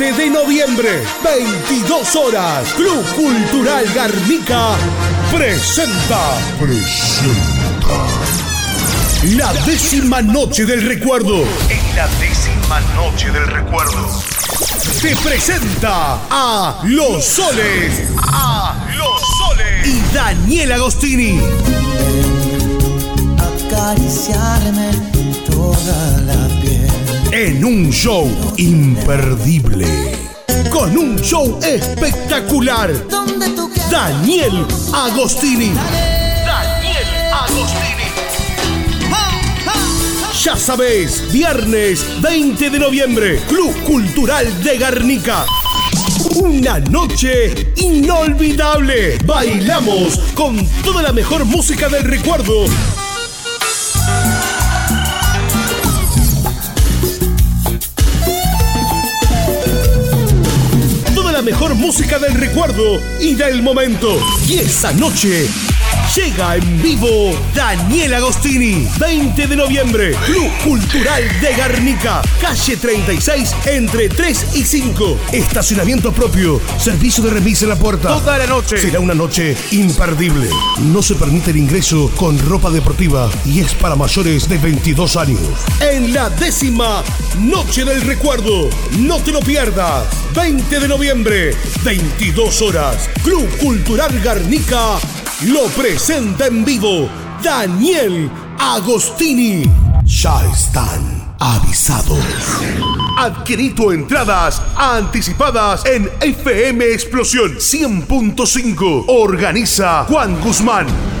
7 de noviembre, 22 horas, Club Cultural Garnica presenta. Presenta. La décima noche del recuerdo. En la décima noche del recuerdo. Te presenta a Los Soles. A Los Soles. Y Daniel Agostini. Acariciarme toda la piel. En un show imperdible. Con un show espectacular. Daniel Agostini. Daniel Agostini. Ya sabes, viernes 20 de noviembre, Club Cultural de Garnica. Una noche inolvidable. Bailamos con toda la mejor música del recuerdo. Música del recuerdo y del momento. Y esa noche llega en vivo Daniel Agostini. 20 de noviembre, Club Cultural de Garnica. Calle 36 entre 3 y 5. Estacionamiento propio. Servicio de remis en la puerta. Toda la noche. Será una noche imperdible. No se permite el ingreso con ropa deportiva y es para mayores de 22 años. En la décima Noche del Recuerdo. No te lo pierdas. 20 de noviembre, 22 horas. Club Cultural Garnica lo presenta en vivo Daniel Agostini. Ya están avisados. Adquirí entradas anticipadas en FM Explosión 100.5. Organiza Juan Guzmán.